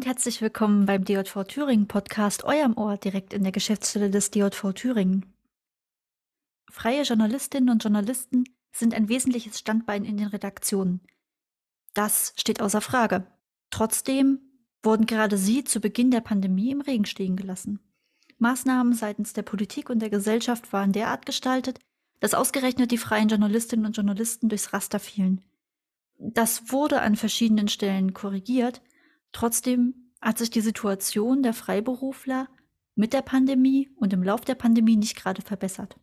und herzlich willkommen beim DJV Thüringen Podcast, eurem Ort direkt in der Geschäftsstelle des DJV Thüringen. Freie Journalistinnen und Journalisten sind ein wesentliches Standbein in den Redaktionen. Das steht außer Frage. Trotzdem wurden gerade sie zu Beginn der Pandemie im Regen stehen gelassen. Maßnahmen seitens der Politik und der Gesellschaft waren derart gestaltet, dass ausgerechnet die freien Journalistinnen und Journalisten durchs Raster fielen. Das wurde an verschiedenen Stellen korrigiert, trotzdem hat sich die Situation der Freiberufler mit der Pandemie und im Lauf der Pandemie nicht gerade verbessert.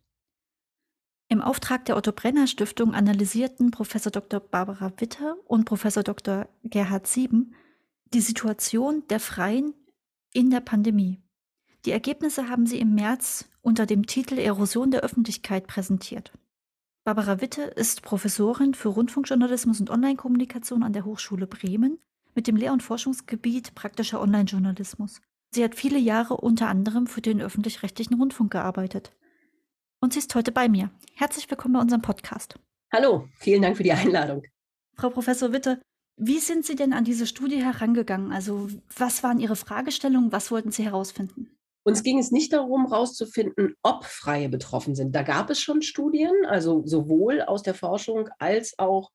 Im Auftrag der Otto Brenner Stiftung analysierten Prof. Dr. Barbara Witte und Prof. Dr. Gerhard Sieben die Situation der Freien in der Pandemie. Die Ergebnisse haben sie im März unter dem Titel Erosion der Öffentlichkeit präsentiert. Barbara Witte ist Professorin für Rundfunkjournalismus und Online-Kommunikation an der Hochschule Bremen mit dem Lehr- und Forschungsgebiet praktischer Online-Journalismus. Sie hat viele Jahre unter anderem für den öffentlich-rechtlichen Rundfunk gearbeitet. Und sie ist heute bei mir. Herzlich willkommen bei unserem Podcast. Hallo, vielen Dank für die Einladung. Frau Professor Witte, wie sind Sie denn an diese Studie herangegangen? Also was waren Ihre Fragestellungen? Was wollten Sie herausfinden? Uns ging es nicht darum, herauszufinden, ob Freie betroffen sind. Da gab es schon Studien, also sowohl aus der Forschung als auch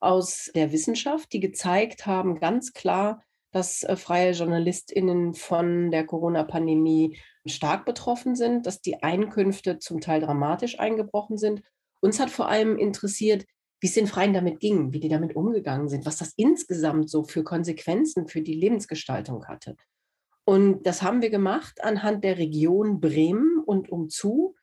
aus der Wissenschaft, die gezeigt haben, ganz klar, dass äh, freie JournalistInnen von der Corona-Pandemie stark betroffen sind, dass die Einkünfte zum Teil dramatisch eingebrochen sind. Uns hat vor allem interessiert, wie es den Freien damit ging, wie die damit umgegangen sind, was das insgesamt so für Konsequenzen für die Lebensgestaltung hatte. Und das haben wir gemacht anhand der Region Bremen und umzu.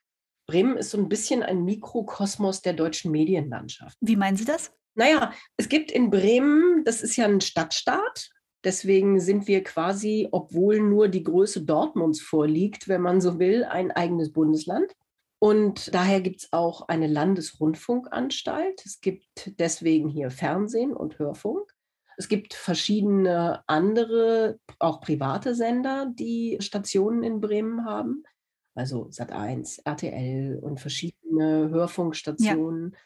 Bremen ist so ein bisschen ein Mikrokosmos der deutschen Medienlandschaft. Wie meinen Sie das? Naja, es gibt in Bremen, das ist ja ein Stadtstaat, deswegen sind wir quasi, obwohl nur die Größe Dortmunds vorliegt, wenn man so will, ein eigenes Bundesland. Und daher gibt es auch eine Landesrundfunkanstalt. Es gibt deswegen hier Fernsehen und Hörfunk. Es gibt verschiedene andere, auch private Sender, die Stationen in Bremen haben. Also Sat1, RTL und verschiedene Hörfunkstationen. Ja.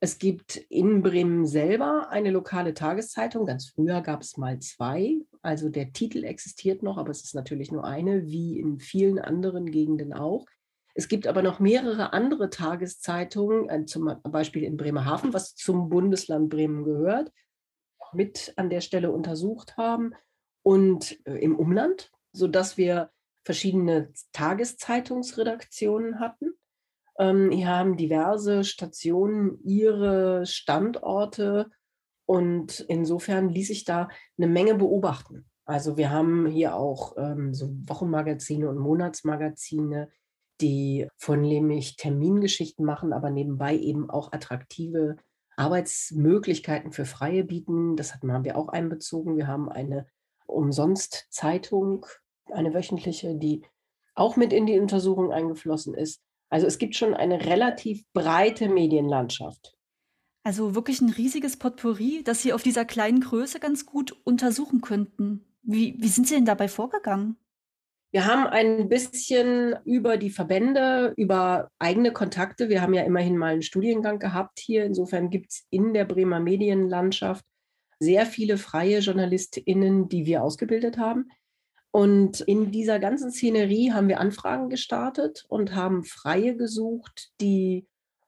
Es gibt in Bremen selber eine lokale Tageszeitung. Ganz früher gab es mal zwei. Also der Titel existiert noch, aber es ist natürlich nur eine, wie in vielen anderen Gegenden auch. Es gibt aber noch mehrere andere Tageszeitungen, äh, zum Beispiel in Bremerhaven, was zum Bundesland Bremen gehört, mit an der Stelle untersucht haben und äh, im Umland, sodass wir verschiedene Tageszeitungsredaktionen hatten. Ähm, hier haben diverse Stationen ihre Standorte und insofern ließ sich da eine Menge beobachten. Also wir haben hier auch ähm, so Wochenmagazine und Monatsmagazine, die vornehmlich Termingeschichten machen, aber nebenbei eben auch attraktive Arbeitsmöglichkeiten für Freie bieten. Das haben wir auch einbezogen. Wir haben eine Umsonst-Zeitung, eine wöchentliche, die auch mit in die Untersuchung eingeflossen ist. Also es gibt schon eine relativ breite Medienlandschaft. Also wirklich ein riesiges Potpourri, das Sie auf dieser kleinen Größe ganz gut untersuchen könnten. Wie, wie sind Sie denn dabei vorgegangen? Wir haben ein bisschen über die Verbände, über eigene Kontakte. Wir haben ja immerhin mal einen Studiengang gehabt hier. Insofern gibt es in der Bremer Medienlandschaft sehr viele freie JournalistInnen, die wir ausgebildet haben. Und in dieser ganzen Szenerie haben wir Anfragen gestartet und haben Freie gesucht, die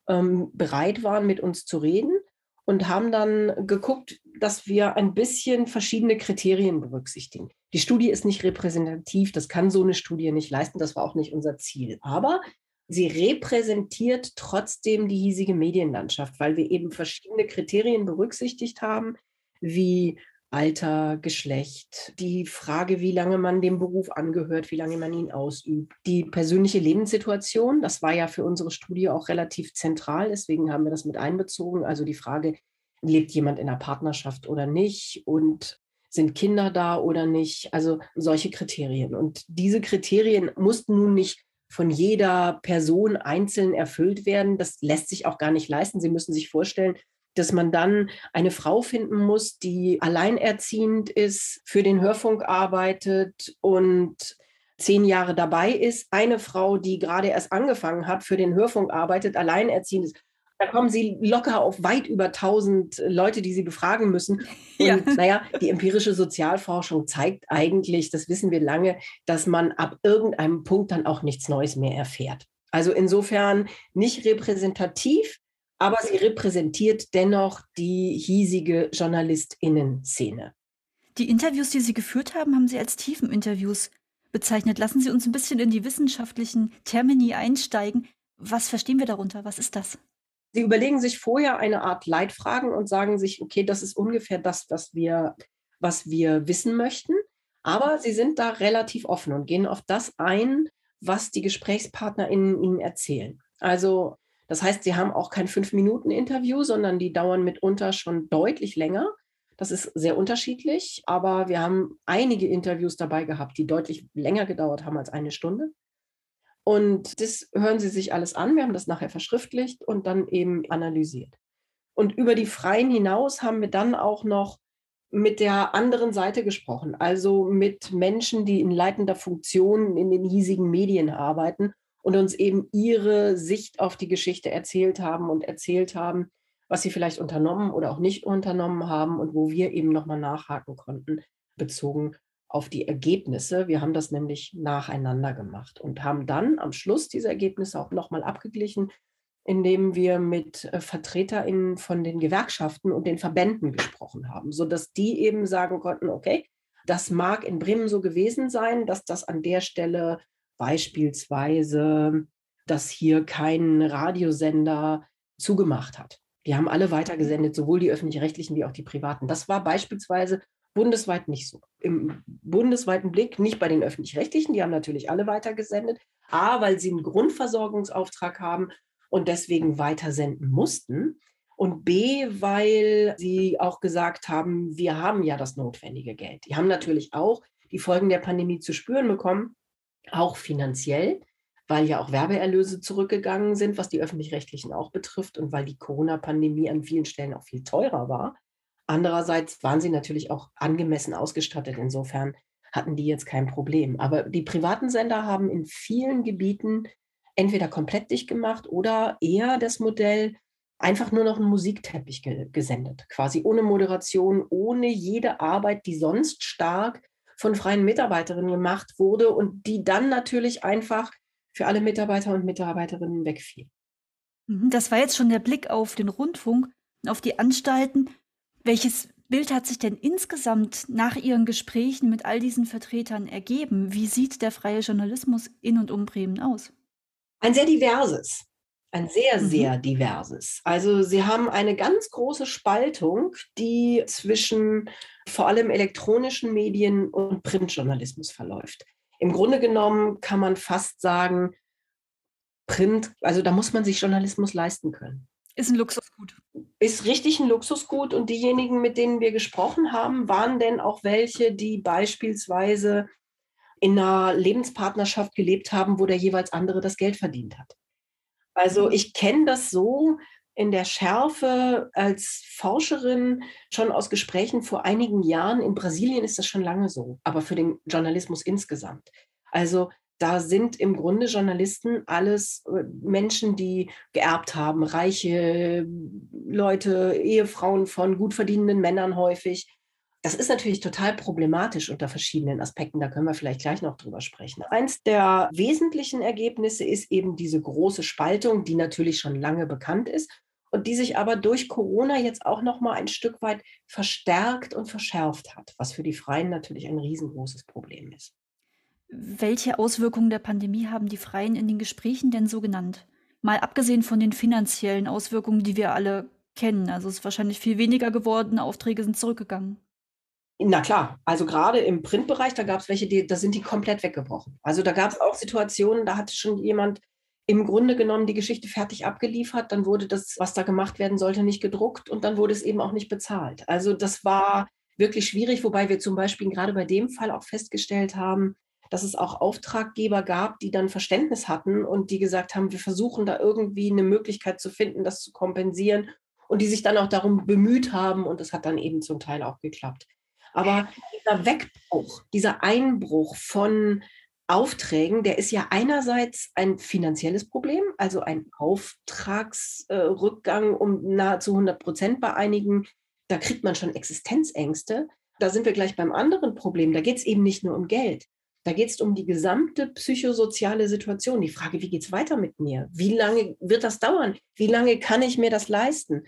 ähm, bereit waren, mit uns zu reden und haben dann geguckt, dass wir ein bisschen verschiedene Kriterien berücksichtigen. Die Studie ist nicht repräsentativ, das kann so eine Studie nicht leisten, das war auch nicht unser Ziel. Aber sie repräsentiert trotzdem die hiesige Medienlandschaft, weil wir eben verschiedene Kriterien berücksichtigt haben, wie Alter, Geschlecht, die Frage, wie lange man dem Beruf angehört, wie lange man ihn ausübt, die persönliche Lebenssituation, das war ja für unsere Studie auch relativ zentral, deswegen haben wir das mit einbezogen. Also die Frage, lebt jemand in einer Partnerschaft oder nicht und sind Kinder da oder nicht, also solche Kriterien. Und diese Kriterien mussten nun nicht von jeder Person einzeln erfüllt werden. Das lässt sich auch gar nicht leisten. Sie müssen sich vorstellen, dass man dann eine Frau finden muss, die alleinerziehend ist, für den Hörfunk arbeitet und zehn Jahre dabei ist. Eine Frau, die gerade erst angefangen hat, für den Hörfunk arbeitet, alleinerziehend ist. da kommen sie locker auf weit über 1000 Leute, die sie befragen müssen. Und ja. naja, die empirische Sozialforschung zeigt eigentlich, das wissen wir lange, dass man ab irgendeinem Punkt dann auch nichts Neues mehr erfährt. Also insofern nicht repräsentativ, aber sie repräsentiert dennoch die hiesige Journalistinnen-Szene. Die Interviews, die Sie geführt haben, haben Sie als Tiefeninterviews bezeichnet. Lassen Sie uns ein bisschen in die wissenschaftlichen Termini einsteigen. Was verstehen wir darunter? Was ist das? Sie überlegen sich vorher eine Art Leitfragen und sagen sich, okay, das ist ungefähr das, was wir, was wir wissen möchten. Aber sie sind da relativ offen und gehen auf das ein, was die GesprächspartnerInnen ihnen erzählen. Also, das heißt, sie haben auch kein Fünf-Minuten-Interview, sondern die dauern mitunter schon deutlich länger. Das ist sehr unterschiedlich, aber wir haben einige Interviews dabei gehabt, die deutlich länger gedauert haben als eine Stunde. Und das hören Sie sich alles an. Wir haben das nachher verschriftlicht und dann eben analysiert. Und über die Freien hinaus haben wir dann auch noch mit der anderen Seite gesprochen, also mit Menschen, die in leitender Funktion in den hiesigen Medien arbeiten und uns eben ihre Sicht auf die Geschichte erzählt haben und erzählt haben, was sie vielleicht unternommen oder auch nicht unternommen haben und wo wir eben nochmal nachhaken konnten, bezogen auf die Ergebnisse. Wir haben das nämlich nacheinander gemacht und haben dann am Schluss diese Ergebnisse auch nochmal abgeglichen, indem wir mit äh, VertreterInnen von den Gewerkschaften und den Verbänden gesprochen haben, sodass die eben sagen konnten, okay, das mag in Bremen so gewesen sein, dass das an der Stelle beispielsweise, dass hier kein Radiosender zugemacht hat. Die haben alle weitergesendet, sowohl die öffentlich-rechtlichen wie auch die privaten. Das war beispielsweise Bundesweit nicht so. Im bundesweiten Blick nicht bei den öffentlich-rechtlichen, die haben natürlich alle weitergesendet, A, weil sie einen Grundversorgungsauftrag haben und deswegen weitersenden mussten. Und B, weil sie auch gesagt haben, wir haben ja das notwendige Geld. Die haben natürlich auch die Folgen der Pandemie zu spüren bekommen, auch finanziell, weil ja auch Werbeerlöse zurückgegangen sind, was die öffentlich-rechtlichen auch betrifft und weil die Corona-Pandemie an vielen Stellen auch viel teurer war. Andererseits waren sie natürlich auch angemessen ausgestattet. Insofern hatten die jetzt kein Problem. Aber die privaten Sender haben in vielen Gebieten entweder komplett dicht gemacht oder eher das Modell einfach nur noch einen Musikteppich ge gesendet. Quasi ohne Moderation, ohne jede Arbeit, die sonst stark von freien Mitarbeiterinnen gemacht wurde und die dann natürlich einfach für alle Mitarbeiter und Mitarbeiterinnen wegfiel. Mhm, das war jetzt schon der Blick auf den Rundfunk, auf die Anstalten. Welches Bild hat sich denn insgesamt nach Ihren Gesprächen mit all diesen Vertretern ergeben? Wie sieht der freie Journalismus in und um Bremen aus? Ein sehr diverses. Ein sehr, mhm. sehr diverses. Also Sie haben eine ganz große Spaltung, die zwischen vor allem elektronischen Medien und Printjournalismus verläuft. Im Grunde genommen kann man fast sagen, Print, also da muss man sich Journalismus leisten können. Ist ein Luxusgut. Ist richtig ein Luxusgut. Und diejenigen, mit denen wir gesprochen haben, waren denn auch welche, die beispielsweise in einer Lebenspartnerschaft gelebt haben, wo der jeweils andere das Geld verdient hat. Also ich kenne das so in der Schärfe als Forscherin schon aus Gesprächen vor einigen Jahren. In Brasilien ist das schon lange so, aber für den Journalismus insgesamt. Also da sind im Grunde Journalisten alles äh, Menschen, die geerbt haben, reiche Leute, Ehefrauen von gut verdienenden Männern häufig. Das ist natürlich total problematisch unter verschiedenen Aspekten. Da können wir vielleicht gleich noch drüber sprechen. Eins der wesentlichen Ergebnisse ist eben diese große Spaltung, die natürlich schon lange bekannt ist und die sich aber durch Corona jetzt auch noch mal ein Stück weit verstärkt und verschärft hat, was für die Freien natürlich ein riesengroßes Problem ist. Welche Auswirkungen der Pandemie haben die Freien in den Gesprächen denn so genannt? Mal abgesehen von den finanziellen Auswirkungen, die wir alle kennen. Also es ist wahrscheinlich viel weniger geworden, Aufträge sind zurückgegangen. Na klar, also gerade im Printbereich, da gab es welche, die, da sind die komplett weggebrochen. Also da gab es auch Situationen, da hatte schon jemand im Grunde genommen die Geschichte fertig abgeliefert, dann wurde das, was da gemacht werden sollte, nicht gedruckt und dann wurde es eben auch nicht bezahlt. Also das war wirklich schwierig, wobei wir zum Beispiel gerade bei dem Fall auch festgestellt haben, dass es auch Auftraggeber gab, die dann Verständnis hatten und die gesagt haben, wir versuchen da irgendwie eine Möglichkeit zu finden, das zu kompensieren und die sich dann auch darum bemüht haben und das hat dann eben zum Teil auch geklappt. Aber dieser Wegbruch, dieser Einbruch von Aufträgen, der ist ja einerseits ein finanzielles Problem, also ein Auftragsrückgang um nahezu 100 Prozent bei einigen. Da kriegt man schon Existenzängste. Da sind wir gleich beim anderen Problem. Da geht es eben nicht nur um Geld. Da geht es um die gesamte psychosoziale Situation. Die Frage, wie geht es weiter mit mir? Wie lange wird das dauern? Wie lange kann ich mir das leisten?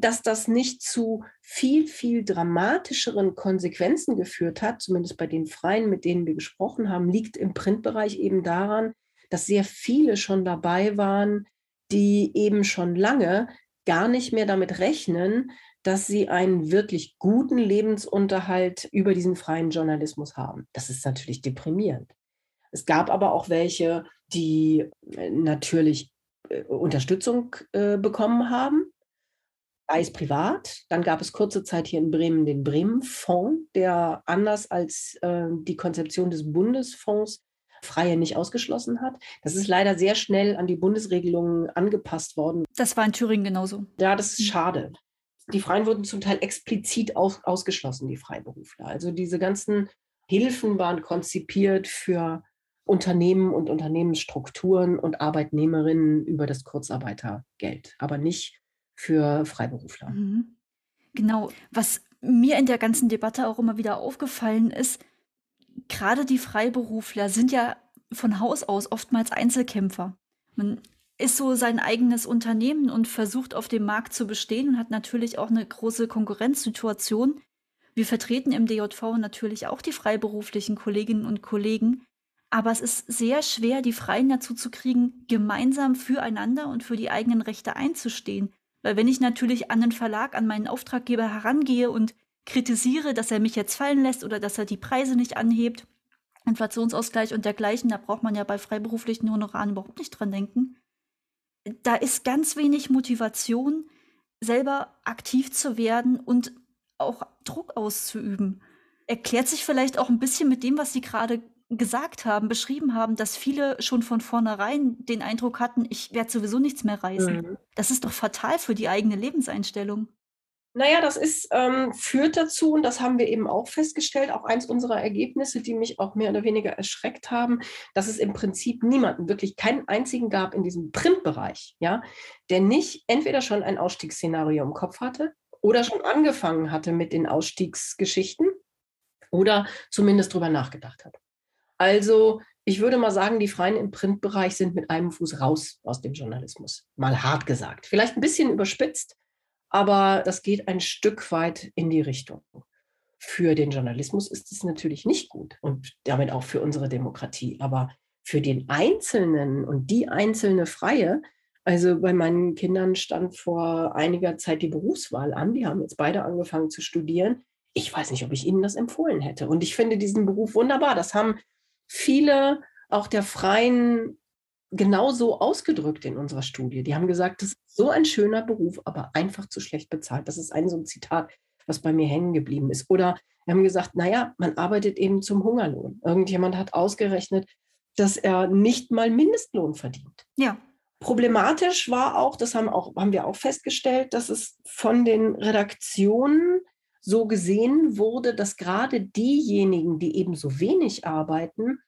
Dass das nicht zu viel, viel dramatischeren Konsequenzen geführt hat, zumindest bei den Freien, mit denen wir gesprochen haben, liegt im Printbereich eben daran, dass sehr viele schon dabei waren, die eben schon lange gar nicht mehr damit rechnen, dass sie einen wirklich guten Lebensunterhalt über diesen freien Journalismus haben. Das ist natürlich deprimierend. Es gab aber auch welche, die äh, natürlich äh, Unterstützung äh, bekommen haben, sei es privat. Dann gab es kurze Zeit hier in Bremen den Bremen-Fonds, der anders als äh, die Konzeption des Bundesfonds Freie nicht ausgeschlossen hat. Das ist leider sehr schnell an die Bundesregelungen angepasst worden. Das war in Thüringen genauso. Ja, das ist hm. schade. Die Freien wurden zum Teil explizit aus, ausgeschlossen, die Freiberufler. Also diese ganzen Hilfen waren konzipiert für Unternehmen und Unternehmensstrukturen und Arbeitnehmerinnen über das Kurzarbeitergeld, aber nicht für Freiberufler. Mhm. Genau. Was mir in der ganzen Debatte auch immer wieder aufgefallen ist, gerade die Freiberufler sind ja von Haus aus oftmals Einzelkämpfer. Man ist so sein eigenes Unternehmen und versucht auf dem Markt zu bestehen und hat natürlich auch eine große Konkurrenzsituation. Wir vertreten im DJV natürlich auch die freiberuflichen Kolleginnen und Kollegen, aber es ist sehr schwer, die Freien dazu zu kriegen, gemeinsam füreinander und für die eigenen Rechte einzustehen. Weil wenn ich natürlich an den Verlag, an meinen Auftraggeber herangehe und kritisiere, dass er mich jetzt fallen lässt oder dass er die Preise nicht anhebt, Inflationsausgleich und dergleichen, da braucht man ja bei freiberuflichen Honoraren überhaupt nicht dran denken. Da ist ganz wenig Motivation, selber aktiv zu werden und auch Druck auszuüben. Erklärt sich vielleicht auch ein bisschen mit dem, was Sie gerade gesagt haben, beschrieben haben, dass viele schon von vornherein den Eindruck hatten, ich werde sowieso nichts mehr reißen. Mhm. Das ist doch fatal für die eigene Lebenseinstellung. Naja, das ist, ähm, führt dazu, und das haben wir eben auch festgestellt, auch eins unserer Ergebnisse, die mich auch mehr oder weniger erschreckt haben, dass es im Prinzip niemanden, wirklich keinen einzigen gab in diesem Printbereich, ja, der nicht entweder schon ein Ausstiegsszenario im Kopf hatte oder schon angefangen hatte mit den Ausstiegsgeschichten oder zumindest drüber nachgedacht hat. Also ich würde mal sagen, die Freien im Printbereich sind mit einem Fuß raus aus dem Journalismus. Mal hart gesagt. Vielleicht ein bisschen überspitzt, aber das geht ein Stück weit in die Richtung. Für den Journalismus ist es natürlich nicht gut und damit auch für unsere Demokratie. Aber für den Einzelnen und die einzelne Freie, also bei meinen Kindern stand vor einiger Zeit die Berufswahl an. Die haben jetzt beide angefangen zu studieren. Ich weiß nicht, ob ich ihnen das empfohlen hätte. Und ich finde diesen Beruf wunderbar. Das haben viele auch der Freien genauso ausgedrückt in unserer Studie. Die haben gesagt, das ist so ein schöner Beruf, aber einfach zu schlecht bezahlt. Das ist ein so ein Zitat, was bei mir hängen geblieben ist. Oder wir haben gesagt, naja, man arbeitet eben zum Hungerlohn. Irgendjemand hat ausgerechnet, dass er nicht mal Mindestlohn verdient. Ja. Problematisch war auch, das haben, auch, haben wir auch festgestellt, dass es von den Redaktionen so gesehen wurde, dass gerade diejenigen, die eben so wenig arbeiten,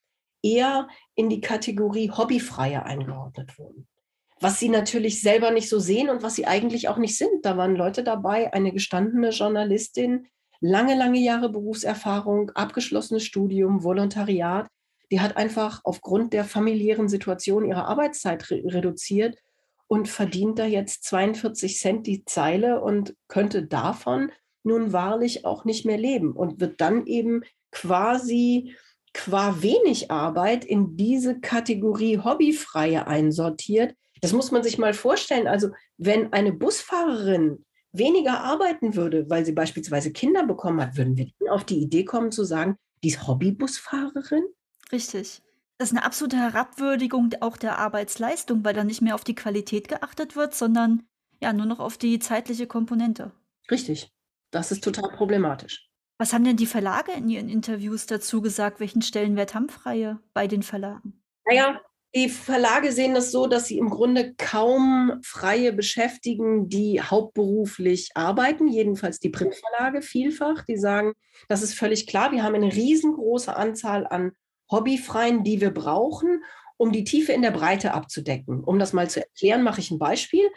eher in die Kategorie Hobbyfreie eingeordnet wurden. Was sie natürlich selber nicht so sehen und was sie eigentlich auch nicht sind. Da waren Leute dabei, eine gestandene Journalistin, lange, lange Jahre Berufserfahrung, abgeschlossenes Studium, Volontariat. Die hat einfach aufgrund der familiären Situation ihre Arbeitszeit re reduziert und verdient da jetzt 42 Cent die Zeile und könnte davon nun wahrlich auch nicht mehr leben und wird dann eben quasi qua wenig Arbeit in diese Kategorie Hobbyfreie einsortiert. Das muss man sich mal vorstellen. Also wenn eine Busfahrerin weniger arbeiten würde, weil sie beispielsweise Kinder bekommen hat, würden wir auf die Idee kommen zu sagen, die ist Hobbybusfahrerin? Richtig. Das ist eine absolute Herabwürdigung auch der Arbeitsleistung, weil dann nicht mehr auf die Qualität geachtet wird, sondern ja nur noch auf die zeitliche Komponente. Richtig. Das ist total problematisch. Was haben denn die Verlage in ihren Interviews dazu gesagt? Welchen Stellenwert haben Freie bei den Verlagen? Naja, die Verlage sehen das so, dass sie im Grunde kaum Freie beschäftigen, die hauptberuflich arbeiten, jedenfalls die Printverlage vielfach. Die sagen, das ist völlig klar, wir haben eine riesengroße Anzahl an Hobbyfreien, die wir brauchen, um die Tiefe in der Breite abzudecken. Um das mal zu erklären, mache ich ein Beispiel.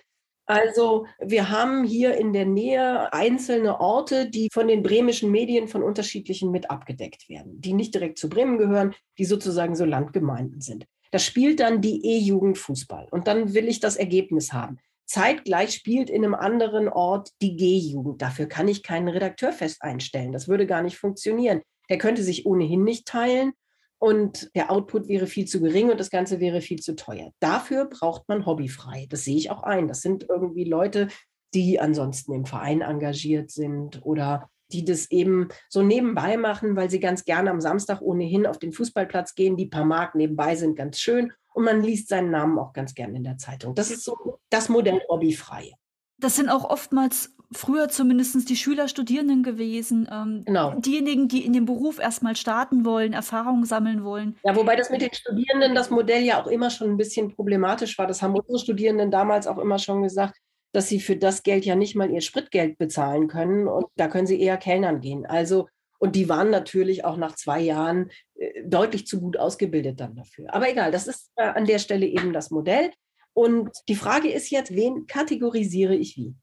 Also wir haben hier in der Nähe einzelne Orte, die von den bremischen Medien von unterschiedlichen mit abgedeckt werden, die nicht direkt zu Bremen gehören, die sozusagen so Landgemeinden sind. Da spielt dann die E-Jugend Fußball und dann will ich das Ergebnis haben. Zeitgleich spielt in einem anderen Ort die G-Jugend. Dafür kann ich keinen Redakteur fest einstellen. Das würde gar nicht funktionieren. Der könnte sich ohnehin nicht teilen und der Output wäre viel zu gering und das Ganze wäre viel zu teuer. Dafür braucht man hobbyfrei. Das sehe ich auch ein. Das sind irgendwie Leute, die ansonsten im Verein engagiert sind oder die das eben so nebenbei machen, weil sie ganz gerne am Samstag ohnehin auf den Fußballplatz gehen. Die paar Mark nebenbei sind ganz schön und man liest seinen Namen auch ganz gerne in der Zeitung. Das ist so das Modell hobbyfrei. Das sind auch oftmals früher zumindest die Schüler, Studierenden gewesen, ähm, genau. diejenigen, die in dem Beruf erstmal starten wollen, Erfahrungen sammeln wollen. Ja, wobei das mit den Studierenden, das Modell ja auch immer schon ein bisschen problematisch war. Das haben unsere Studierenden damals auch immer schon gesagt, dass sie für das Geld ja nicht mal ihr Spritgeld bezahlen können und da können sie eher Kellnern gehen. Also, und die waren natürlich auch nach zwei Jahren äh, deutlich zu gut ausgebildet dann dafür. Aber egal, das ist äh, an der Stelle eben das Modell. Und die Frage ist jetzt, wen kategorisiere ich wie?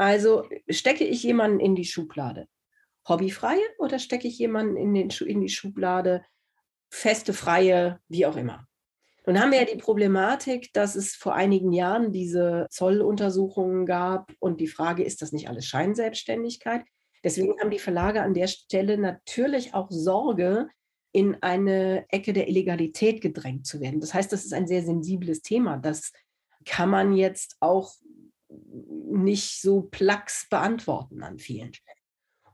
Also stecke ich jemanden in die Schublade hobbyfreie oder stecke ich jemanden in, den, in die Schublade feste, freie, wie auch immer? Nun haben wir ja die Problematik, dass es vor einigen Jahren diese Zolluntersuchungen gab und die Frage, ist das nicht alles Scheinselbstständigkeit? Deswegen haben die Verlage an der Stelle natürlich auch Sorge, in eine Ecke der Illegalität gedrängt zu werden. Das heißt, das ist ein sehr sensibles Thema. Das kann man jetzt auch nicht so plax beantworten an vielen Stellen.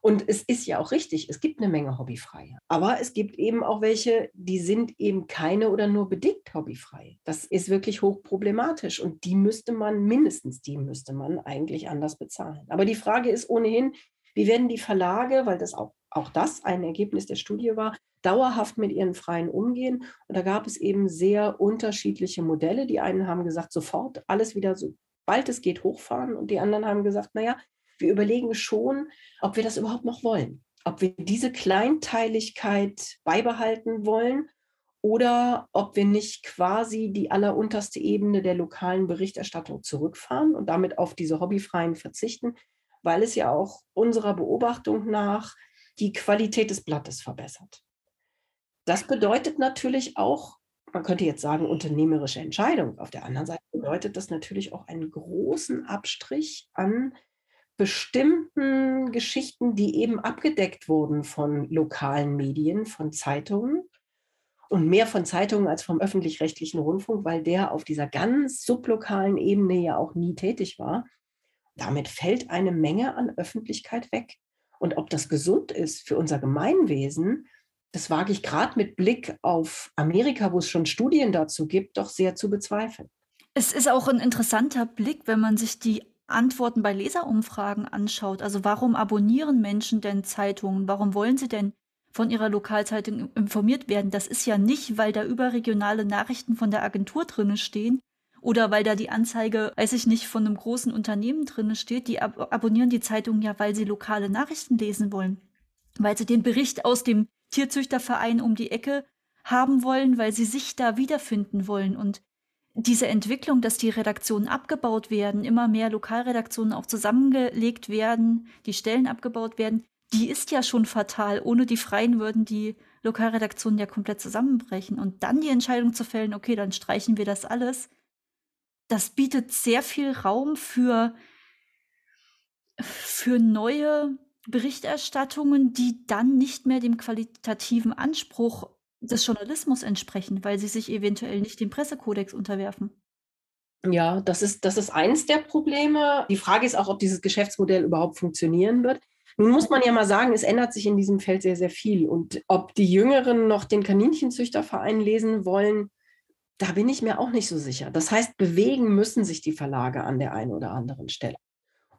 Und es ist ja auch richtig, es gibt eine Menge Hobbyfreie. Aber es gibt eben auch welche, die sind eben keine oder nur bedingt hobbyfrei. Das ist wirklich hochproblematisch und die müsste man, mindestens die müsste man eigentlich anders bezahlen. Aber die Frage ist ohnehin, wie werden die Verlage, weil das auch, auch das ein Ergebnis der Studie war, dauerhaft mit ihren Freien umgehen? Und da gab es eben sehr unterschiedliche Modelle. Die einen haben gesagt, sofort alles wieder so bald es geht hochfahren und die anderen haben gesagt, naja, wir überlegen schon, ob wir das überhaupt noch wollen. Ob wir diese Kleinteiligkeit beibehalten wollen oder ob wir nicht quasi die allerunterste Ebene der lokalen Berichterstattung zurückfahren und damit auf diese Hobbyfreien verzichten, weil es ja auch unserer Beobachtung nach die Qualität des Blattes verbessert. Das bedeutet natürlich auch, man könnte jetzt sagen, unternehmerische Entscheidung. Auf der anderen Seite bedeutet das natürlich auch einen großen Abstrich an bestimmten Geschichten, die eben abgedeckt wurden von lokalen Medien, von Zeitungen und mehr von Zeitungen als vom öffentlich-rechtlichen Rundfunk, weil der auf dieser ganz sublokalen Ebene ja auch nie tätig war. Damit fällt eine Menge an Öffentlichkeit weg. Und ob das gesund ist für unser Gemeinwesen, das wage ich gerade mit Blick auf Amerika, wo es schon Studien dazu gibt, doch sehr zu bezweifeln. Es ist auch ein interessanter Blick, wenn man sich die Antworten bei Leserumfragen anschaut. Also warum abonnieren Menschen denn Zeitungen? Warum wollen sie denn von ihrer Lokalzeitung informiert werden? Das ist ja nicht, weil da überregionale Nachrichten von der Agentur drinne stehen oder weil da die Anzeige, weiß ich nicht, von einem großen Unternehmen drinne steht. Die ab abonnieren die Zeitung ja, weil sie lokale Nachrichten lesen wollen, weil sie den Bericht aus dem Tierzüchterverein um die Ecke haben wollen, weil sie sich da wiederfinden wollen und diese Entwicklung, dass die Redaktionen abgebaut werden, immer mehr Lokalredaktionen auch zusammengelegt werden, die Stellen abgebaut werden, die ist ja schon fatal. Ohne die Freien würden die Lokalredaktionen ja komplett zusammenbrechen. Und dann die Entscheidung zu fällen, okay, dann streichen wir das alles, das bietet sehr viel Raum für, für neue Berichterstattungen, die dann nicht mehr dem qualitativen Anspruch des Journalismus entsprechen, weil sie sich eventuell nicht dem Pressekodex unterwerfen. Ja, das ist, das ist eins der Probleme. Die Frage ist auch, ob dieses Geschäftsmodell überhaupt funktionieren wird. Nun muss man ja mal sagen, es ändert sich in diesem Feld sehr, sehr viel. Und ob die Jüngeren noch den Kaninchenzüchterverein lesen wollen, da bin ich mir auch nicht so sicher. Das heißt, bewegen müssen sich die Verlage an der einen oder anderen Stelle.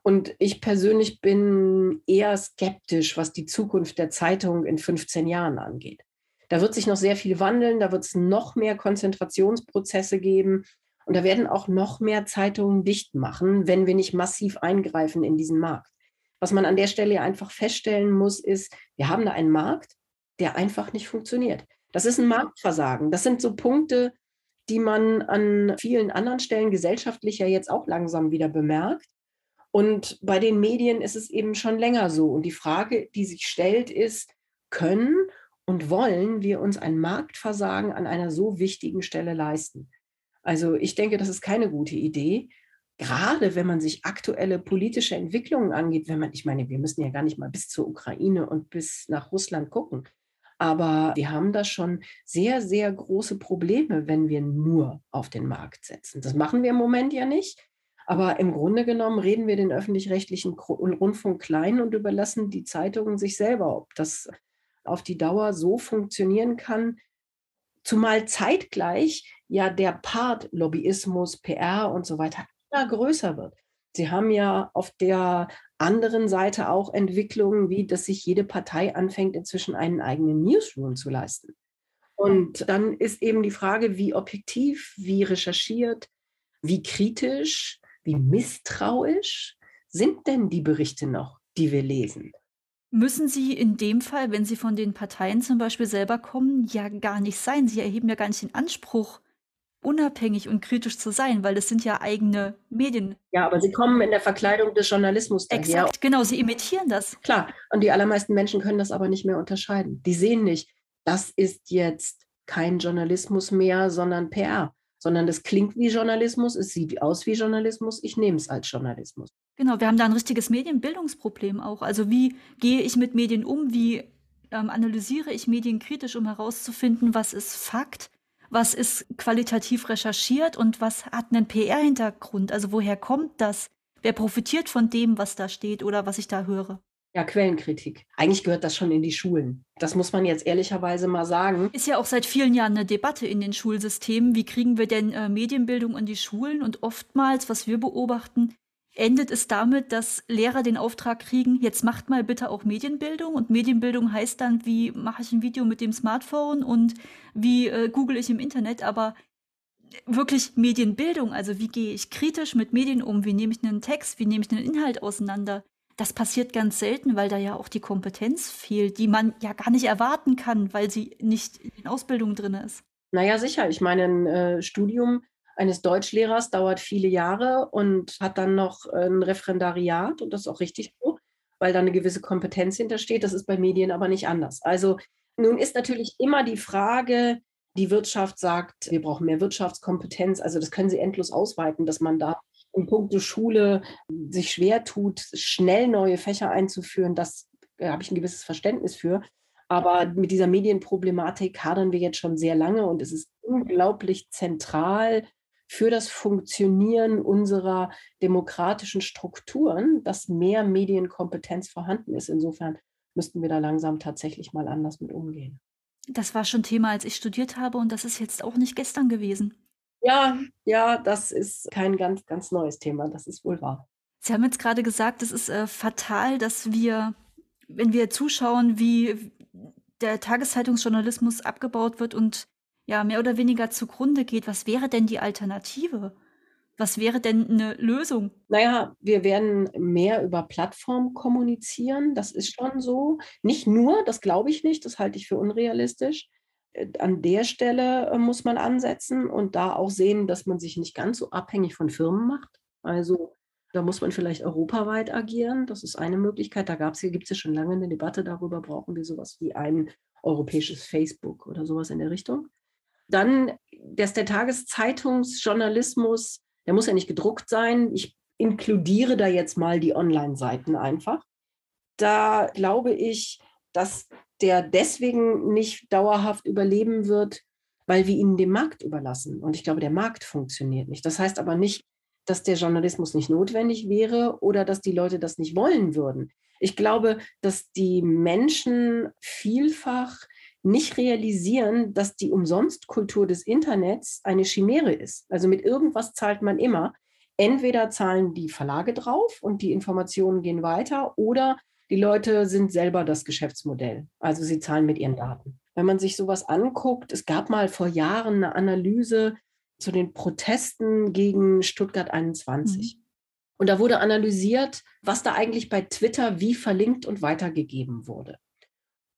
Und ich persönlich bin eher skeptisch, was die Zukunft der Zeitung in 15 Jahren angeht. Da wird sich noch sehr viel wandeln, da wird es noch mehr Konzentrationsprozesse geben und da werden auch noch mehr Zeitungen dicht machen, wenn wir nicht massiv eingreifen in diesen Markt. Was man an der Stelle einfach feststellen muss, ist, wir haben da einen Markt, der einfach nicht funktioniert. Das ist ein Marktversagen. Das sind so Punkte, die man an vielen anderen Stellen gesellschaftlich ja jetzt auch langsam wieder bemerkt. Und bei den Medien ist es eben schon länger so. Und die Frage, die sich stellt, ist, können und wollen wir uns ein Marktversagen an einer so wichtigen Stelle leisten? Also ich denke, das ist keine gute Idee. Gerade wenn man sich aktuelle politische Entwicklungen angeht, wenn man, ich meine, wir müssen ja gar nicht mal bis zur Ukraine und bis nach Russland gucken. Aber wir haben da schon sehr, sehr große Probleme, wenn wir nur auf den Markt setzen. Das machen wir im Moment ja nicht. Aber im Grunde genommen reden wir den öffentlich-rechtlichen Rundfunk klein und überlassen die Zeitungen sich selber, ob das auf die Dauer so funktionieren kann. Zumal zeitgleich ja der Part Lobbyismus, PR und so weiter immer größer wird. Sie haben ja auf der anderen Seite auch Entwicklungen, wie dass sich jede Partei anfängt, inzwischen einen eigenen Newsroom zu leisten. Und dann ist eben die Frage, wie objektiv, wie recherchiert, wie kritisch, wie misstrauisch sind denn die Berichte noch, die wir lesen? Müssen sie in dem Fall, wenn sie von den Parteien zum Beispiel selber kommen, ja gar nicht sein. Sie erheben ja gar nicht den Anspruch, unabhängig und kritisch zu sein, weil das sind ja eigene Medien. Ja, aber sie kommen in der Verkleidung des Journalismus daher. Exakt, genau, sie imitieren das. Klar, und die allermeisten Menschen können das aber nicht mehr unterscheiden. Die sehen nicht, das ist jetzt kein Journalismus mehr, sondern PR sondern das klingt wie Journalismus, es sieht aus wie Journalismus, ich nehme es als Journalismus. Genau, wir haben da ein richtiges Medienbildungsproblem auch. Also wie gehe ich mit Medien um, wie ähm, analysiere ich Medien kritisch, um herauszufinden, was ist Fakt, was ist qualitativ recherchiert und was hat einen PR-Hintergrund. Also woher kommt das? Wer profitiert von dem, was da steht oder was ich da höre? Ja, Quellenkritik. Eigentlich gehört das schon in die Schulen. Das muss man jetzt ehrlicherweise mal sagen. Ist ja auch seit vielen Jahren eine Debatte in den Schulsystemen. Wie kriegen wir denn äh, Medienbildung in die Schulen? Und oftmals, was wir beobachten, endet es damit, dass Lehrer den Auftrag kriegen, jetzt macht mal bitte auch Medienbildung. Und Medienbildung heißt dann, wie mache ich ein Video mit dem Smartphone und wie äh, google ich im Internet. Aber wirklich Medienbildung, also wie gehe ich kritisch mit Medien um? Wie nehme ich einen Text? Wie nehme ich einen Inhalt auseinander? Das passiert ganz selten, weil da ja auch die Kompetenz fehlt, die man ja gar nicht erwarten kann, weil sie nicht in den Ausbildungen drin ist. Naja, sicher. Ich meine, ein äh, Studium eines Deutschlehrers dauert viele Jahre und hat dann noch ein Referendariat und das ist auch richtig so, weil da eine gewisse Kompetenz hintersteht. Das ist bei Medien aber nicht anders. Also nun ist natürlich immer die Frage, die Wirtschaft sagt, wir brauchen mehr Wirtschaftskompetenz. Also das können Sie endlos ausweiten, dass man da in puncto Schule sich schwer tut, schnell neue Fächer einzuführen, das äh, habe ich ein gewisses Verständnis für. Aber mit dieser Medienproblematik hadern wir jetzt schon sehr lange und es ist unglaublich zentral für das Funktionieren unserer demokratischen Strukturen, dass mehr Medienkompetenz vorhanden ist. Insofern müssten wir da langsam tatsächlich mal anders mit umgehen. Das war schon Thema, als ich studiert habe und das ist jetzt auch nicht gestern gewesen. Ja, ja, das ist kein ganz, ganz neues Thema, das ist wohl wahr. Sie haben jetzt gerade gesagt, es ist äh, fatal, dass wir, wenn wir zuschauen, wie der Tageszeitungsjournalismus abgebaut wird und ja, mehr oder weniger zugrunde geht. Was wäre denn die Alternative? Was wäre denn eine Lösung? Naja, wir werden mehr über Plattformen kommunizieren. Das ist schon so. Nicht nur, das glaube ich nicht, das halte ich für unrealistisch. An der Stelle äh, muss man ansetzen und da auch sehen, dass man sich nicht ganz so abhängig von Firmen macht. Also da muss man vielleicht europaweit agieren. Das ist eine Möglichkeit. Da gibt es ja schon lange eine Debatte darüber, brauchen wir sowas wie ein europäisches Facebook oder sowas in der Richtung. Dann, dass der Tageszeitungsjournalismus, der muss ja nicht gedruckt sein. Ich inkludiere da jetzt mal die Online-Seiten einfach. Da glaube ich, dass der deswegen nicht dauerhaft überleben wird, weil wir ihn dem Markt überlassen. Und ich glaube, der Markt funktioniert nicht. Das heißt aber nicht, dass der Journalismus nicht notwendig wäre oder dass die Leute das nicht wollen würden. Ich glaube, dass die Menschen vielfach nicht realisieren, dass die Umsonstkultur des Internets eine Chimäre ist. Also mit irgendwas zahlt man immer. Entweder zahlen die Verlage drauf und die Informationen gehen weiter oder die Leute sind selber das Geschäftsmodell. Also sie zahlen mit ihren Daten. Wenn man sich sowas anguckt, es gab mal vor Jahren eine Analyse zu den Protesten gegen Stuttgart 21. Mhm. Und da wurde analysiert, was da eigentlich bei Twitter wie verlinkt und weitergegeben wurde.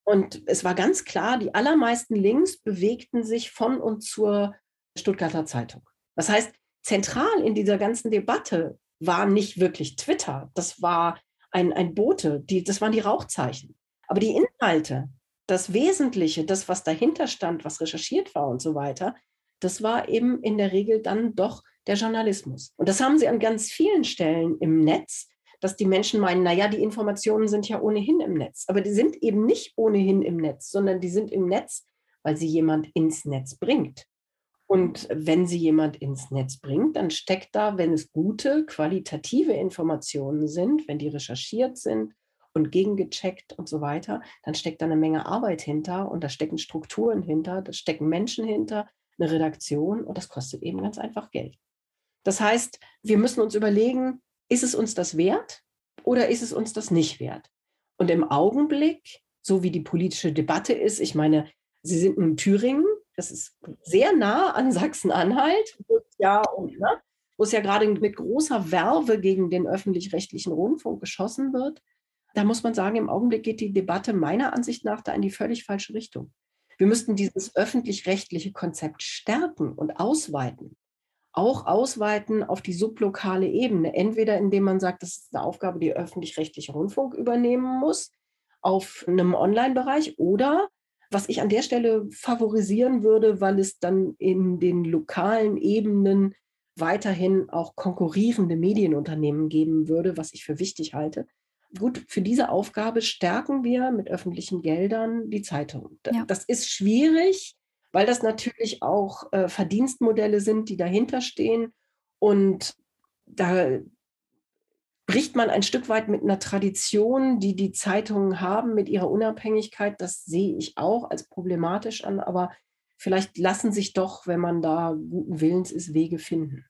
Und es war ganz klar, die allermeisten Links bewegten sich von und zur Stuttgarter Zeitung. Das heißt, zentral in dieser ganzen Debatte war nicht wirklich Twitter, das war ein, ein Bote, die, das waren die Rauchzeichen. Aber die Inhalte, das Wesentliche, das, was dahinter stand, was recherchiert war und so weiter, das war eben in der Regel dann doch der Journalismus. Und das haben sie an ganz vielen Stellen im Netz dass die Menschen meinen, naja, die Informationen sind ja ohnehin im Netz. Aber die sind eben nicht ohnehin im Netz, sondern die sind im Netz, weil sie jemand ins Netz bringt. Und wenn sie jemand ins Netz bringt, dann steckt da, wenn es gute, qualitative Informationen sind, wenn die recherchiert sind und gegengecheckt und so weiter, dann steckt da eine Menge Arbeit hinter und da stecken Strukturen hinter, da stecken Menschen hinter, eine Redaktion und das kostet eben ganz einfach Geld. Das heißt, wir müssen uns überlegen, ist es uns das wert oder ist es uns das nicht wert? Und im Augenblick, so wie die politische Debatte ist, ich meine, Sie sind in Thüringen, das ist sehr nah an Sachsen-Anhalt, ja, ne, wo es ja gerade mit großer Werbe gegen den öffentlich-rechtlichen Rundfunk geschossen wird. Da muss man sagen, im Augenblick geht die Debatte meiner Ansicht nach da in die völlig falsche Richtung. Wir müssten dieses öffentlich-rechtliche Konzept stärken und ausweiten auch ausweiten auf die sublokale Ebene. Entweder indem man sagt, das ist eine Aufgabe, die öffentlich-rechtliche Rundfunk übernehmen muss, auf einem Online-Bereich oder was ich an der Stelle favorisieren würde, weil es dann in den lokalen Ebenen weiterhin auch konkurrierende Medienunternehmen geben würde, was ich für wichtig halte. Gut, für diese Aufgabe stärken wir mit öffentlichen Geldern die Zeitung. Ja. Das ist schwierig, weil das natürlich auch äh, Verdienstmodelle sind, die dahinter stehen. Und da bricht man ein Stück weit mit einer Tradition, die die Zeitungen haben, mit ihrer Unabhängigkeit. Das sehe ich auch als problematisch an, aber vielleicht lassen sich doch, wenn man da guten Willens ist, Wege finden.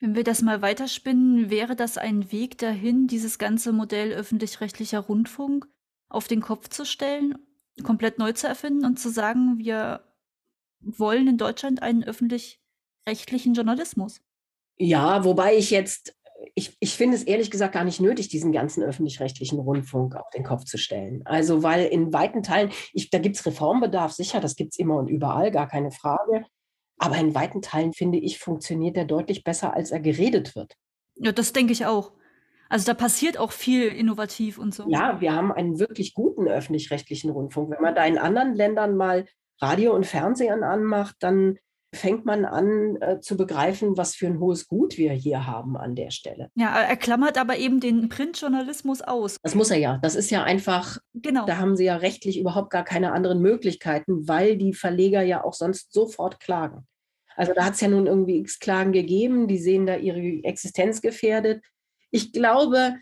Wenn wir das mal weiterspinnen, wäre das ein Weg dahin, dieses ganze Modell öffentlich-rechtlicher Rundfunk auf den Kopf zu stellen, komplett neu zu erfinden und zu sagen, wir wollen in Deutschland einen öffentlich-rechtlichen Journalismus. Ja, wobei ich jetzt, ich, ich finde es ehrlich gesagt gar nicht nötig, diesen ganzen öffentlich-rechtlichen Rundfunk auf den Kopf zu stellen. Also, weil in weiten Teilen, ich, da gibt es Reformbedarf, sicher, das gibt es immer und überall, gar keine Frage. Aber in weiten Teilen, finde ich, funktioniert er deutlich besser, als er geredet wird. Ja, das denke ich auch. Also da passiert auch viel innovativ und so. Ja, wir haben einen wirklich guten öffentlich-rechtlichen Rundfunk. Wenn man da in anderen Ländern mal Radio und Fernsehen anmacht, dann fängt man an äh, zu begreifen, was für ein hohes Gut wir hier haben an der Stelle. Ja, er klammert aber eben den Printjournalismus aus. Das muss er ja. Das ist ja einfach, genau. da haben sie ja rechtlich überhaupt gar keine anderen Möglichkeiten, weil die Verleger ja auch sonst sofort klagen. Also da hat es ja nun irgendwie x Klagen gegeben, die sehen da ihre Existenz gefährdet. Ich glaube,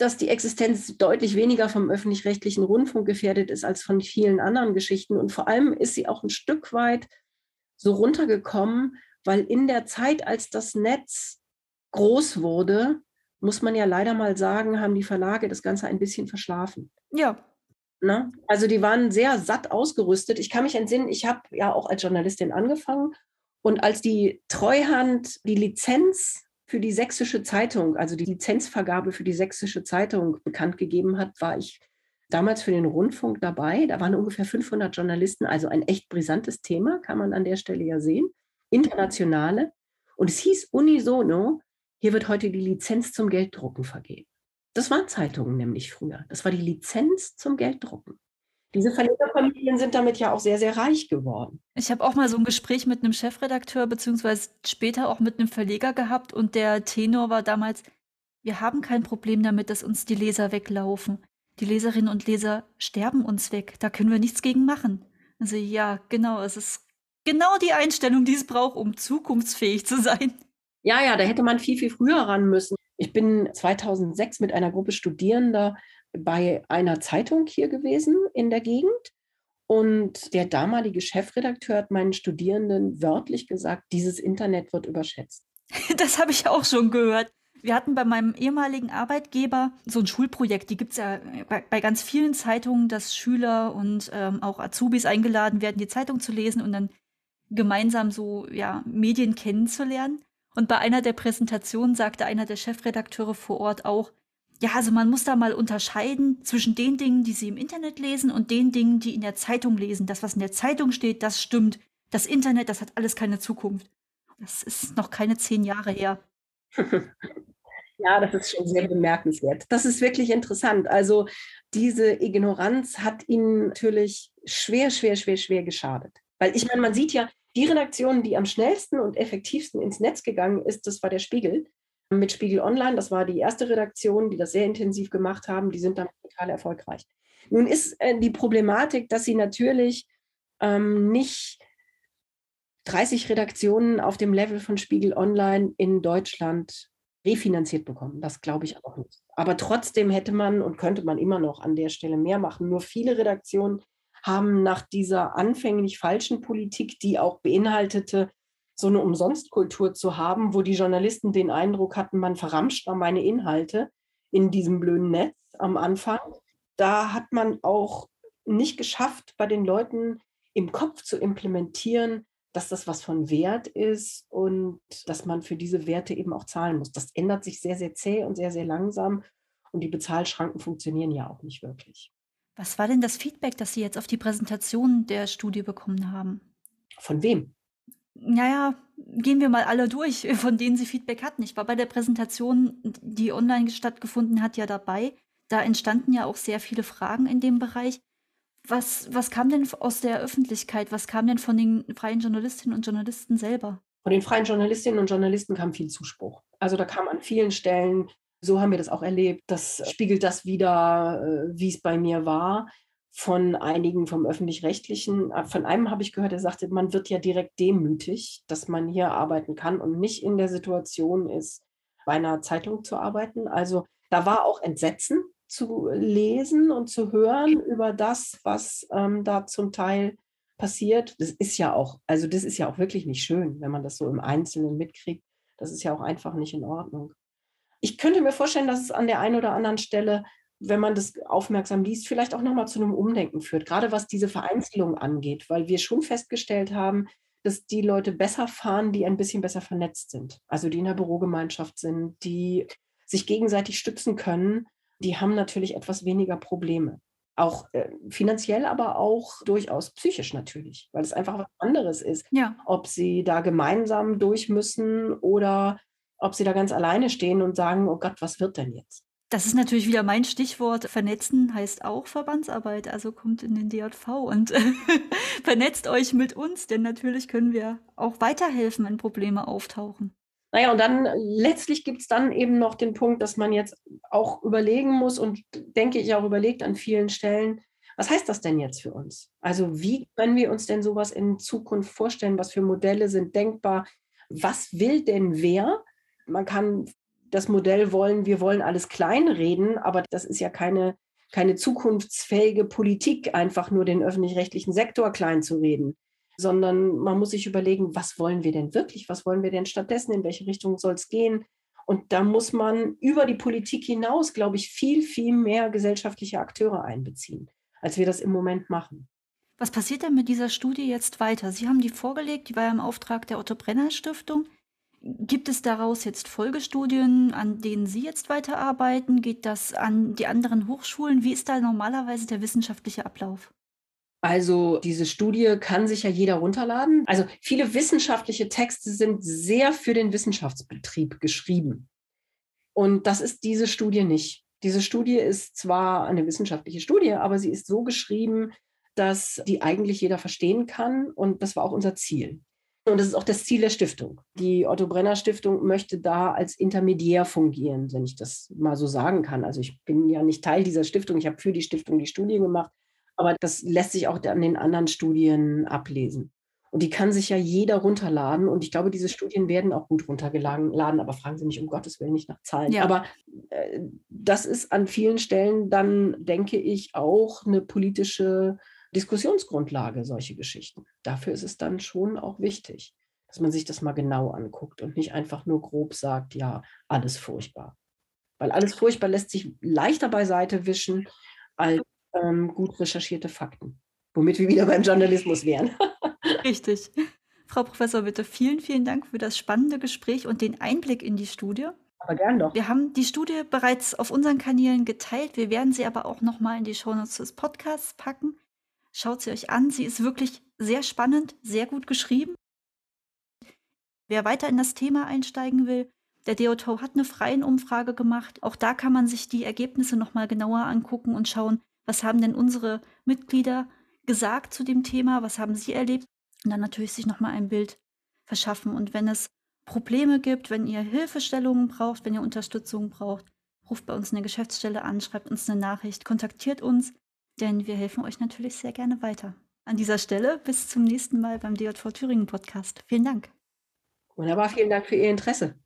dass die Existenz deutlich weniger vom öffentlich-rechtlichen Rundfunk gefährdet ist als von vielen anderen Geschichten. Und vor allem ist sie auch ein Stück weit so runtergekommen, weil in der Zeit, als das Netz groß wurde, muss man ja leider mal sagen, haben die Verlage das Ganze ein bisschen verschlafen. Ja. Na? Ne? Also die waren sehr satt ausgerüstet. Ich kann mich entsinnen, ich habe ja auch als Journalistin angefangen und als die Treuhand die Lizenz für die Sächsische Zeitung, also die Lizenzvergabe für die Sächsische Zeitung bekannt gegeben hat, war ich damals für den Rundfunk dabei. Da waren ungefähr 500 Journalisten, also ein echt brisantes Thema, kann man an der Stelle ja sehen. Internationale. Und es hieß unisono, hier wird heute die Lizenz zum Gelddrucken vergeben. Das waren Zeitungen nämlich früher. Das war die Lizenz zum Gelddrucken. Diese Verlegerfamilien sind damit ja auch sehr, sehr reich geworden. Ich habe auch mal so ein Gespräch mit einem Chefredakteur beziehungsweise später auch mit einem Verleger gehabt und der Tenor war damals, wir haben kein Problem damit, dass uns die Leser weglaufen. Die Leserinnen und Leser sterben uns weg. Da können wir nichts gegen machen. Also ja, genau, es ist genau die Einstellung, die es braucht, um zukunftsfähig zu sein. Ja, ja, da hätte man viel, viel früher ran müssen. Ich bin 2006 mit einer Gruppe Studierender bei einer Zeitung hier gewesen in der Gegend. Und der damalige Chefredakteur hat meinen Studierenden wörtlich gesagt, dieses Internet wird überschätzt. Das habe ich auch schon gehört. Wir hatten bei meinem ehemaligen Arbeitgeber so ein Schulprojekt, die gibt es ja bei, bei, ganz vielen Zeitungen, dass Schüler und ähm, auch Azubis eingeladen werden, die Zeitung zu lesen und dann gemeinsam so ja, Medien kennenzulernen. Und bei einer der Präsentationen sagte einer der Chefredakteure vor Ort auch, ja, also man muss da mal unterscheiden zwischen den Dingen, die Sie im Internet lesen und den Dingen, die in der Zeitung lesen. Das, was in der Zeitung steht, das stimmt. Das Internet, das hat alles keine Zukunft. Das ist noch keine zehn Jahre her. Ja, das ist schon sehr bemerkenswert. Das ist wirklich interessant. Also diese Ignoranz hat ihnen natürlich schwer, schwer, schwer, schwer geschadet. Weil ich meine, man sieht ja, die Redaktion, die am schnellsten und effektivsten ins Netz gegangen ist, das war der Spiegel mit Spiegel Online. Das war die erste Redaktion, die das sehr intensiv gemacht haben. Die sind dann total erfolgreich. Nun ist äh, die Problematik, dass sie natürlich ähm, nicht 30 Redaktionen auf dem Level von Spiegel Online in Deutschland refinanziert bekommen. Das glaube ich auch nicht. Aber trotzdem hätte man und könnte man immer noch an der Stelle mehr machen. Nur viele Redaktionen haben nach dieser anfänglich falschen Politik, die auch beinhaltete, so eine Umsonstkultur zu haben, wo die Journalisten den Eindruck hatten, man verramscht da meine Inhalte in diesem blöden Netz am Anfang. Da hat man auch nicht geschafft, bei den Leuten im Kopf zu implementieren, dass das was von Wert ist und dass man für diese Werte eben auch zahlen muss. Das ändert sich sehr, sehr zäh und sehr, sehr langsam und die Bezahlschranken funktionieren ja auch nicht wirklich. Was war denn das Feedback, das Sie jetzt auf die Präsentation der Studie bekommen haben? Von wem? Naja, gehen wir mal alle durch, von denen Sie Feedback hatten. Ich war bei der Präsentation, die online stattgefunden hat, ja dabei. Da entstanden ja auch sehr viele Fragen in dem Bereich. Was, was kam denn aus der Öffentlichkeit? Was kam denn von den freien Journalistinnen und Journalisten selber? Von den freien Journalistinnen und Journalisten kam viel Zuspruch. Also da kam an vielen Stellen, so haben wir das auch erlebt, das spiegelt das wieder, äh, wie es bei mir war. Von einigen vom öffentlich-rechtlichen, äh, von einem habe ich gehört, der sagte, man wird ja direkt demütig, dass man hier arbeiten kann und nicht in der Situation ist, bei einer Zeitung zu arbeiten. Also da war auch Entsetzen zu lesen und zu hören über das, was ähm, da zum Teil passiert. Das ist ja auch, also das ist ja auch wirklich nicht schön, wenn man das so im Einzelnen mitkriegt. Das ist ja auch einfach nicht in Ordnung. Ich könnte mir vorstellen, dass es an der einen oder anderen Stelle, wenn man das aufmerksam liest, vielleicht auch nochmal zu einem Umdenken führt, gerade was diese Vereinzelung angeht, weil wir schon festgestellt haben, dass die Leute besser fahren, die ein bisschen besser vernetzt sind. Also die in der Bürogemeinschaft sind, die sich gegenseitig stützen können die haben natürlich etwas weniger Probleme. Auch äh, finanziell, aber auch durchaus psychisch natürlich, weil es einfach was anderes ist, ja. ob sie da gemeinsam durch müssen oder ob sie da ganz alleine stehen und sagen, oh Gott, was wird denn jetzt? Das ist natürlich wieder mein Stichwort. Vernetzen heißt auch Verbandsarbeit, also kommt in den DJV und vernetzt euch mit uns, denn natürlich können wir auch weiterhelfen, wenn Probleme auftauchen. Naja, und dann letztlich gibt es dann eben noch den Punkt, dass man jetzt auch überlegen muss und denke ich auch überlegt an vielen Stellen, was heißt das denn jetzt für uns? Also wie können wir uns denn sowas in Zukunft vorstellen? Was für Modelle sind denkbar? Was will denn wer? Man kann das Modell wollen, wir wollen alles kleinreden, aber das ist ja keine, keine zukunftsfähige Politik, einfach nur den öffentlich-rechtlichen Sektor klein zu reden sondern man muss sich überlegen, was wollen wir denn wirklich? Was wollen wir denn stattdessen? In welche Richtung soll es gehen? Und da muss man über die Politik hinaus, glaube ich, viel, viel mehr gesellschaftliche Akteure einbeziehen, als wir das im Moment machen. Was passiert denn mit dieser Studie jetzt weiter? Sie haben die vorgelegt, die war ja im Auftrag der Otto Brenner Stiftung. Gibt es daraus jetzt Folgestudien, an denen Sie jetzt weiterarbeiten? Geht das an die anderen Hochschulen? Wie ist da normalerweise der wissenschaftliche Ablauf? Also diese Studie kann sich ja jeder runterladen. Also viele wissenschaftliche Texte sind sehr für den Wissenschaftsbetrieb geschrieben. Und das ist diese Studie nicht. Diese Studie ist zwar eine wissenschaftliche Studie, aber sie ist so geschrieben, dass die eigentlich jeder verstehen kann. Und das war auch unser Ziel. Und das ist auch das Ziel der Stiftung. Die Otto Brenner Stiftung möchte da als Intermediär fungieren, wenn ich das mal so sagen kann. Also ich bin ja nicht Teil dieser Stiftung. Ich habe für die Stiftung die Studie gemacht. Aber das lässt sich auch an den anderen Studien ablesen. Und die kann sich ja jeder runterladen. Und ich glaube, diese Studien werden auch gut runtergeladen. Aber fragen Sie mich um Gottes Willen nicht nach Zahlen. Ja. Aber äh, das ist an vielen Stellen dann, denke ich, auch eine politische Diskussionsgrundlage, solche Geschichten. Dafür ist es dann schon auch wichtig, dass man sich das mal genau anguckt und nicht einfach nur grob sagt, ja, alles furchtbar. Weil alles furchtbar lässt sich leichter beiseite wischen, als ähm, gut recherchierte Fakten, womit wir wieder beim Journalismus wären. Richtig. Frau Professor Witte, vielen, vielen Dank für das spannende Gespräch und den Einblick in die Studie. Aber gern doch. Wir haben die Studie bereits auf unseren Kanälen geteilt. Wir werden sie aber auch nochmal in die Shownotes des Podcasts packen. Schaut sie euch an. Sie ist wirklich sehr spannend, sehr gut geschrieben. Wer weiter in das Thema einsteigen will, der DOTO hat eine freie Umfrage gemacht. Auch da kann man sich die Ergebnisse nochmal genauer angucken und schauen, was haben denn unsere Mitglieder gesagt zu dem Thema, was haben sie erlebt und dann natürlich sich nochmal ein Bild verschaffen. Und wenn es Probleme gibt, wenn ihr Hilfestellungen braucht, wenn ihr Unterstützung braucht, ruft bei uns in der Geschäftsstelle an, schreibt uns eine Nachricht, kontaktiert uns, denn wir helfen euch natürlich sehr gerne weiter. An dieser Stelle bis zum nächsten Mal beim DJV Thüringen Podcast. Vielen Dank. Wunderbar, vielen Dank für Ihr Interesse.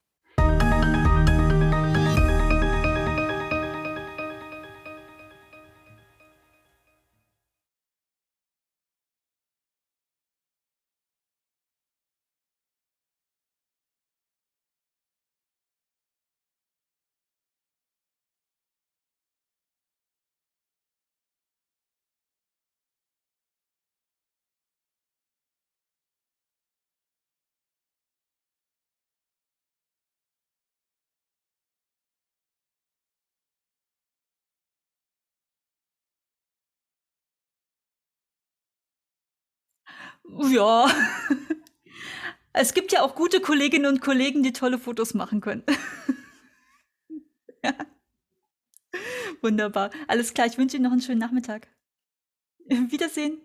Ja. Es gibt ja auch gute Kolleginnen und Kollegen, die tolle Fotos machen können. ja. Wunderbar. Alles klar, ich wünsche Ihnen noch einen schönen Nachmittag. Wiedersehen.